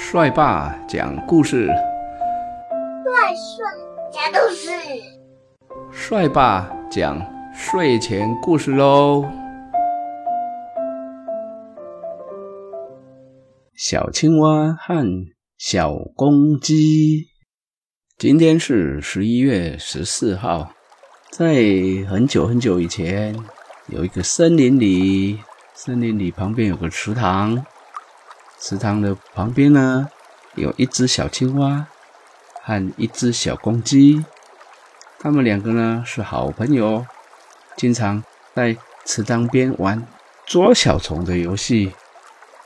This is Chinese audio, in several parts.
帅爸讲故事，帅帅讲故事，帅爸讲睡前故事喽。小青蛙和小公鸡，今天是十一月十四号，在很久很久以前，有一个森林里，森林里旁边有个池塘。池塘的旁边呢，有一只小青蛙和一只小公鸡，他们两个呢是好朋友，经常在池塘边玩捉小虫的游戏。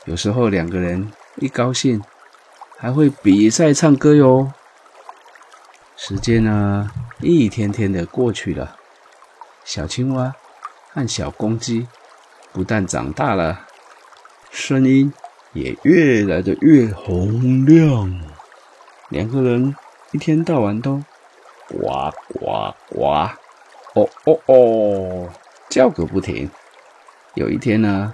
有时候两个人一高兴，还会比赛唱歌哟。时间呢，一天天的过去了，小青蛙和小公鸡不但长大了，声音。也越来的越洪亮，两个人一天到晚都呱呱呱，哦哦哦，叫个不停。有一天呢，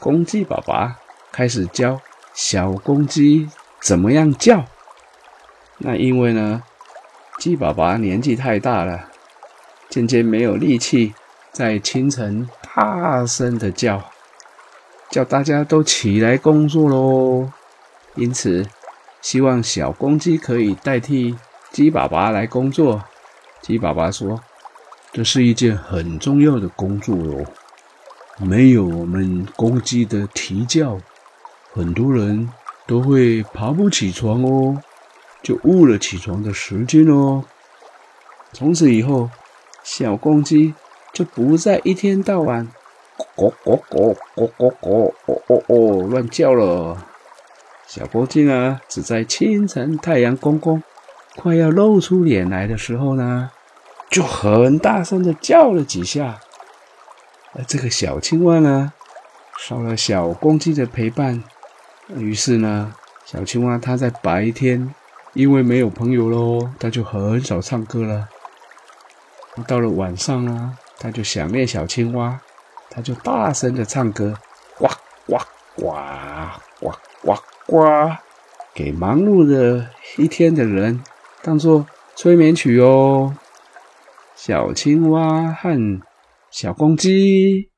公鸡爸爸开始教小公鸡怎么样叫。那因为呢，鸡爸爸年纪太大了，渐渐没有力气在清晨大声的叫。叫大家都起来工作喽！因此，希望小公鸡可以代替鸡爸爸来工作。鸡爸爸说：“这是一件很重要的工作哟，没有我们公鸡的啼叫，很多人都会爬不起床哦，就误了起床的时间哦。从此以后，小公鸡就不再一天到晚。”咕咕咕咕咕咕哦哦哦！乱叫了。小公鸡呢，只在清晨太阳公公快要露出脸来的时候呢，就很大声的叫了几下。而这个小青蛙呢，少了小公鸡的陪伴，于是呢，小青蛙它在白天因为没有朋友喽，它就很少唱歌了。到了晚上呢，它就想念小青蛙。他就大声的唱歌，呱呱呱呱呱呱，给忙碌的一天的人当做催眠曲哦。小青蛙和小公鸡。